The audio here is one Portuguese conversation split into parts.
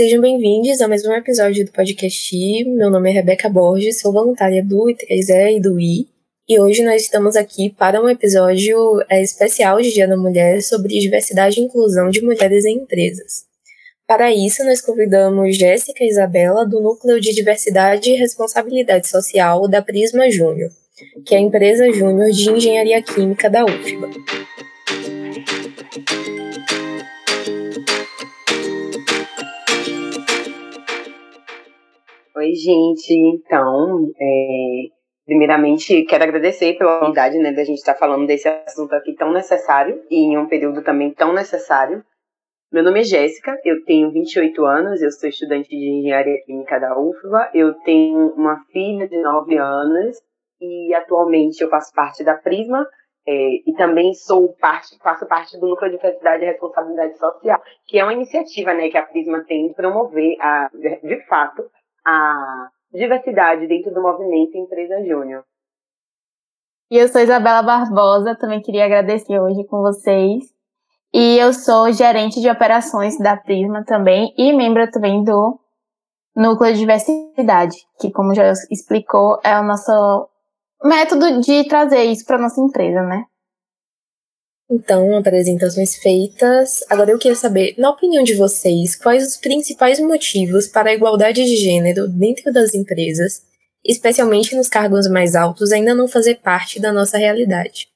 Sejam bem-vindos a mais um episódio do podcast. Meu nome é Rebeca Borges, sou voluntária do I3E e do I. E hoje nós estamos aqui para um episódio é, especial de Dia da Mulher sobre diversidade e inclusão de mulheres em empresas. Para isso, nós convidamos Jéssica Isabela, do Núcleo de Diversidade e Responsabilidade Social da Prisma Júnior, que é a empresa júnior de engenharia química da UFBA. Oi, gente. Então, é, primeiramente, quero agradecer pela oportunidade né, da gente estar falando desse assunto aqui tão necessário e em um período também tão necessário. Meu nome é Jéssica, eu tenho 28 anos, eu sou estudante de engenharia química da UFBA, eu tenho uma filha de 9 anos e atualmente eu faço parte da Prisma é, e também sou parte, faço parte do Núcleo de Diversidade e Responsabilidade Social, que é uma iniciativa né, que a Prisma tem de promover, a, de fato, a diversidade dentro do movimento Empresa Júnior. E eu sou Isabela Barbosa, também queria agradecer hoje com vocês. E eu sou gerente de operações da Prisma também e membro também do Núcleo de Diversidade, que, como já explicou, é o nosso método de trazer isso para nossa empresa, né? Então, apresentações feitas. Agora eu queria saber, na opinião de vocês, quais os principais motivos para a igualdade de gênero dentro das empresas, especialmente nos cargos mais altos, ainda não fazer parte da nossa realidade?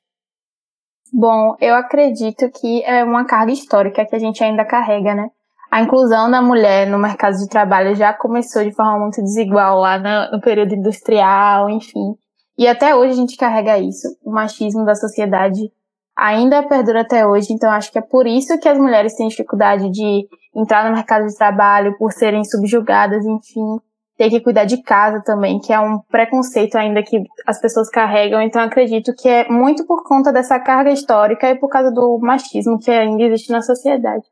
Bom, eu acredito que é uma carga histórica que a gente ainda carrega, né? A inclusão da mulher no mercado de trabalho já começou de forma muito desigual lá no, período industrial, enfim. E até hoje a gente carrega isso, o machismo da sociedade ainda perdura até hoje, então acho que é por isso que as mulheres têm dificuldade de entrar no mercado de trabalho, por serem subjugadas, enfim, ter que cuidar de casa também, que é um preconceito ainda que as pessoas carregam, então acredito que é muito por conta dessa carga histórica e por causa do machismo que ainda existe na sociedade.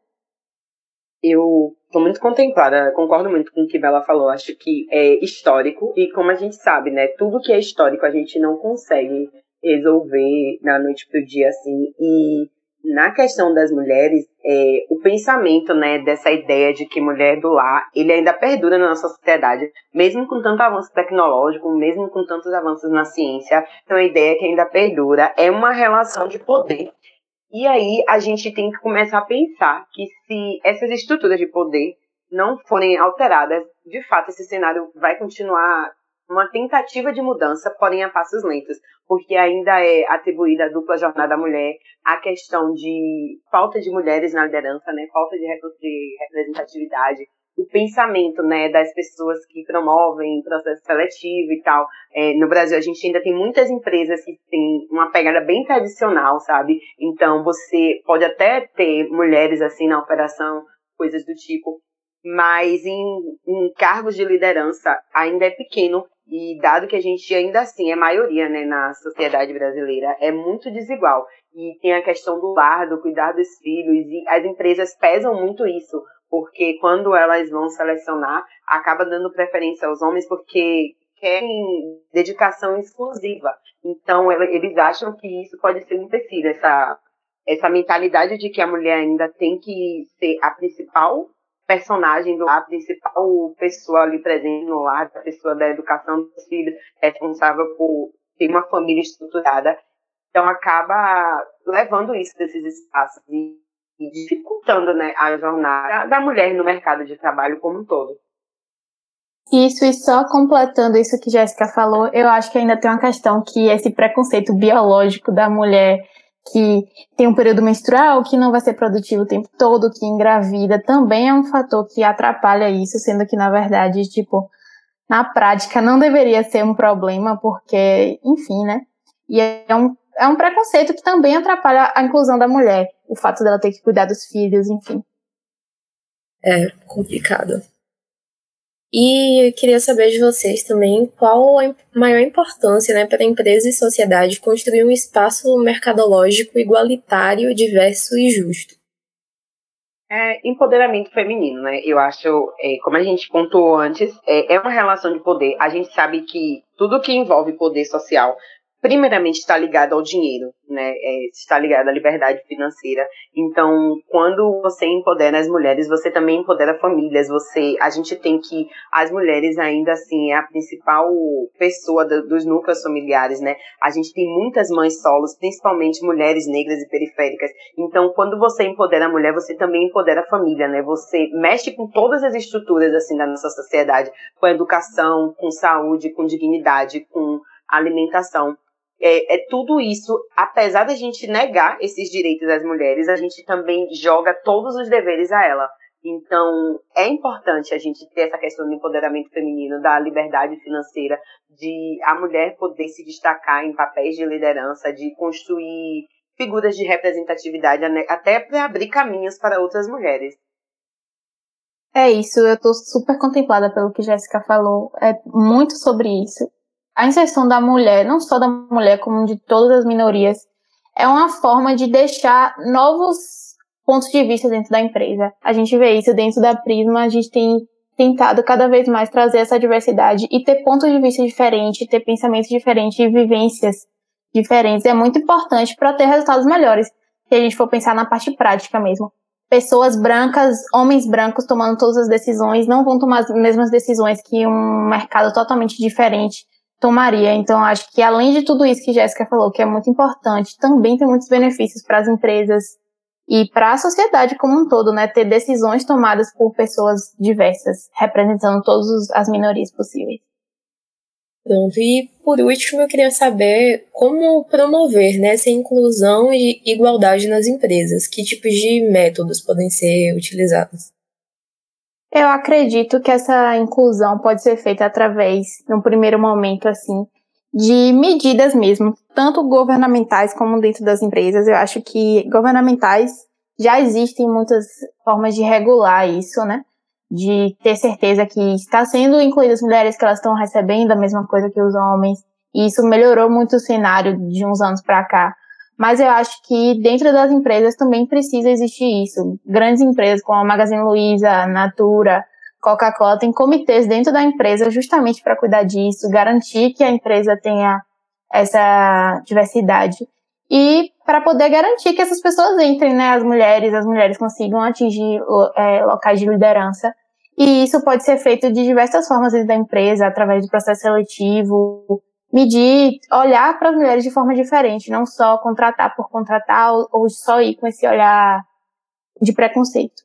Eu estou muito contemplada, concordo muito com o que Bela falou, acho que é histórico e como a gente sabe, né, tudo que é histórico a gente não consegue resolver na noite pro dia, assim. E na questão das mulheres, é, o pensamento, né, dessa ideia de que mulher do lar, ele ainda perdura na nossa sociedade, mesmo com tanto avanço tecnológico, mesmo com tantos avanços na ciência, então a ideia que ainda perdura é uma relação de poder. E aí a gente tem que começar a pensar que se essas estruturas de poder não forem alteradas, de fato esse cenário vai continuar uma tentativa de mudança, porém a passos lentos, porque ainda é atribuída a dupla jornada mulher a questão de falta de mulheres na liderança, né, falta de, representatividade, o pensamento né, das pessoas que promovem processo seletivo e tal. É, no Brasil, a gente ainda tem muitas empresas que têm uma pegada bem tradicional, sabe? Então, você pode até ter mulheres assim na operação, coisas do tipo, mas em, em cargos de liderança ainda é pequeno e dado que a gente ainda assim é maioria né, na sociedade brasileira, é muito desigual. E tem a questão do lar, do cuidar dos filhos, e as empresas pesam muito isso, porque quando elas vão selecionar, acaba dando preferência aos homens porque querem dedicação exclusiva. Então, eles acham que isso pode ser um empecilho, essa, essa mentalidade de que a mulher ainda tem que ser a principal personagem do lar, principal pessoa ali presente no lar, a pessoa da educação dos filhos, responsável por ter uma família estruturada. Então acaba levando isso desses espaços e, e dificultando né, a jornada da mulher no mercado de trabalho como um todo. Isso, e só completando isso que Jéssica falou, eu acho que ainda tem uma questão que esse preconceito biológico da mulher que tem um período menstrual, que não vai ser produtivo o tempo todo, que engravida, também é um fator que atrapalha isso, sendo que, na verdade, tipo, na prática não deveria ser um problema, porque, enfim, né? E é um, é um preconceito que também atrapalha a inclusão da mulher, o fato dela ter que cuidar dos filhos, enfim. É complicado. E eu queria saber de vocês também qual a maior importância né, para a empresa e sociedade construir um espaço mercadológico igualitário, diverso e justo. É, empoderamento feminino, né? Eu acho, é, como a gente pontuou antes, é, é uma relação de poder. A gente sabe que tudo que envolve poder social primeiramente está ligado ao dinheiro, né? É, está ligado à liberdade financeira. Então, quando você empodera as mulheres, você também empodera famílias. Você, a gente tem que as mulheres ainda assim é a principal pessoa do, dos núcleos familiares, né? A gente tem muitas mães solos, principalmente mulheres negras e periféricas. Então, quando você empodera a mulher, você também empodera a família, né? Você mexe com todas as estruturas assim da nossa sociedade, com educação, com saúde, com dignidade, com alimentação é, é, tudo isso, apesar da gente negar esses direitos às mulheres, a gente também joga todos os deveres a ela. Então, é importante a gente ter essa questão do empoderamento feminino, da liberdade financeira, de a mulher poder se destacar em papéis de liderança, de construir figuras de representatividade, até para abrir caminhos para outras mulheres. É isso, eu estou super contemplada pelo que Jéssica falou. É muito sobre isso a inserção da mulher, não só da mulher, como de todas as minorias, é uma forma de deixar novos pontos de vista dentro da empresa. A gente vê isso dentro da Prisma, a gente tem tentado cada vez mais trazer essa diversidade e ter pontos de vista diferentes, ter pensamentos diferentes e vivências diferentes é muito importante para ter resultados melhores. Se a gente for pensar na parte prática mesmo. Pessoas brancas, homens brancos tomando todas as decisões, não vão tomar as mesmas decisões que um mercado totalmente diferente tomaria. Então, acho que além de tudo isso que Jéssica falou, que é muito importante, também tem muitos benefícios para as empresas e para a sociedade como um todo, né? Ter decisões tomadas por pessoas diversas, representando todas as minorias possíveis. Pronto. E por último, eu queria saber como promover né, essa inclusão e igualdade nas empresas. Que tipos de métodos podem ser utilizados? Eu acredito que essa inclusão pode ser feita através, no primeiro momento, assim, de medidas mesmo, tanto governamentais como dentro das empresas. Eu acho que governamentais já existem muitas formas de regular isso, né? De ter certeza que está sendo incluídas mulheres, que elas estão recebendo a mesma coisa que os homens. E isso melhorou muito o cenário de uns anos para cá. Mas eu acho que dentro das empresas também precisa existir isso. Grandes empresas como a Magazine Luiza, Natura, Coca-Cola têm comitês dentro da empresa justamente para cuidar disso, garantir que a empresa tenha essa diversidade e para poder garantir que essas pessoas entrem, né, as mulheres, as mulheres consigam atingir é, locais de liderança. E isso pode ser feito de diversas formas dentro da empresa, através do processo seletivo, medir, olhar para as mulheres de forma diferente, não só contratar por contratar ou, só ir com esse olhar de preconceito.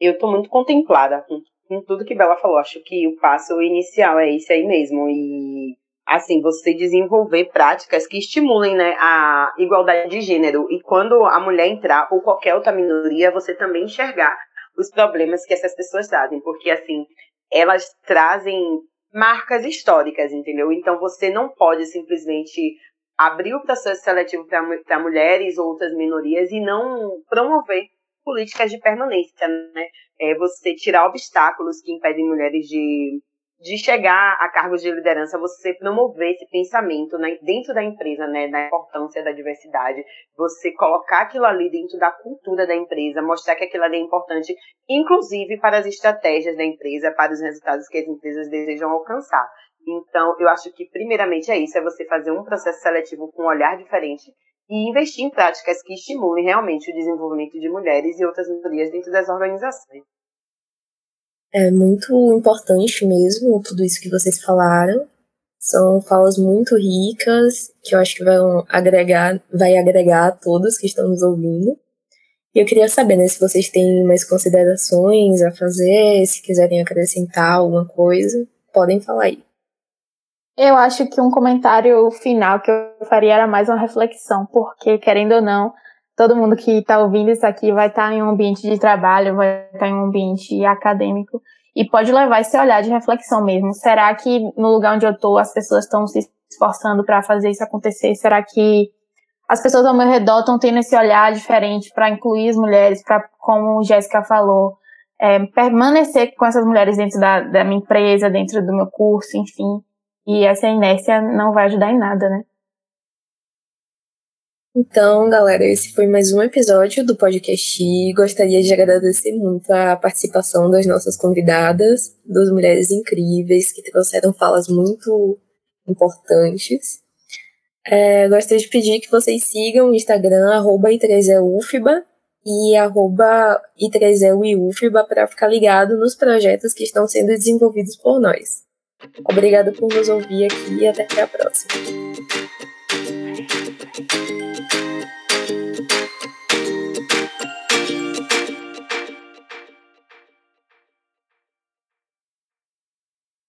Eu estou muito contemplada com, com, tudo que Bela falou. Acho que o passo inicial é esse aí mesmo. E, assim, você desenvolver práticas que estimulem né, a igualdade de gênero. E quando a mulher entrar, ou qualquer outra minoria, você também enxergar os problemas que essas pessoas trazem. Porque, assim, elas trazem marcas históricas, entendeu? Então você não pode simplesmente abrir o processo seletivo para mulheres ou outras minorias e não promover políticas de permanência, né? É você tirar obstáculos que impedem mulheres de de chegar a cargos de liderança, você promover esse pensamento né, dentro da empresa, né, da importância da diversidade, você colocar aquilo ali dentro da cultura da empresa, mostrar que aquilo ali é importante, inclusive para as estratégias da empresa, para os resultados que as empresas desejam alcançar. Então, eu acho que primeiramente é isso, é você fazer um processo seletivo com um olhar diferente e investir em práticas que estimulem realmente o desenvolvimento de mulheres e outras minorias dentro das organizações. É muito importante mesmo tudo isso que vocês falaram. São falas muito ricas que eu acho que vão agregar, vai agregar a todos que estão nos ouvindo. E eu queria saber, né, se vocês têm mais considerações a fazer, se quiserem acrescentar alguma coisa, podem falar aí. Eu acho que um comentário final que eu faria era mais uma reflexão, porque, querendo ou não, todo mundo que está ouvindo isso aqui vai estar tá em um ambiente de trabalho, vai estar tá em um ambiente acadêmico e pode levar esse olhar de reflexão mesmo. Será que no lugar onde eu estou as pessoas estão se esforçando para fazer isso acontecer? Será que as pessoas ao meu redor estão tendo esse olhar diferente para incluir as mulheres, para, como Jéssica falou, é, permanecer com essas mulheres dentro da, da minha empresa, dentro do meu curso, enfim. E essa inércia não vai ajudar em nada, né? Então, galera, esse foi mais um episódio do podcast. Gostaria de agradecer muito a participação das nossas convidadas, duas mulheres incríveis que trouxeram falas muito importantes. É, gostaria de pedir que vocês sigam o Instagram, arroba I3EUFBA e arroba I3EUFBA para ficar ligado nos projetos que estão sendo desenvolvidos por nós. Obrigada por nos ouvir aqui e até a próxima.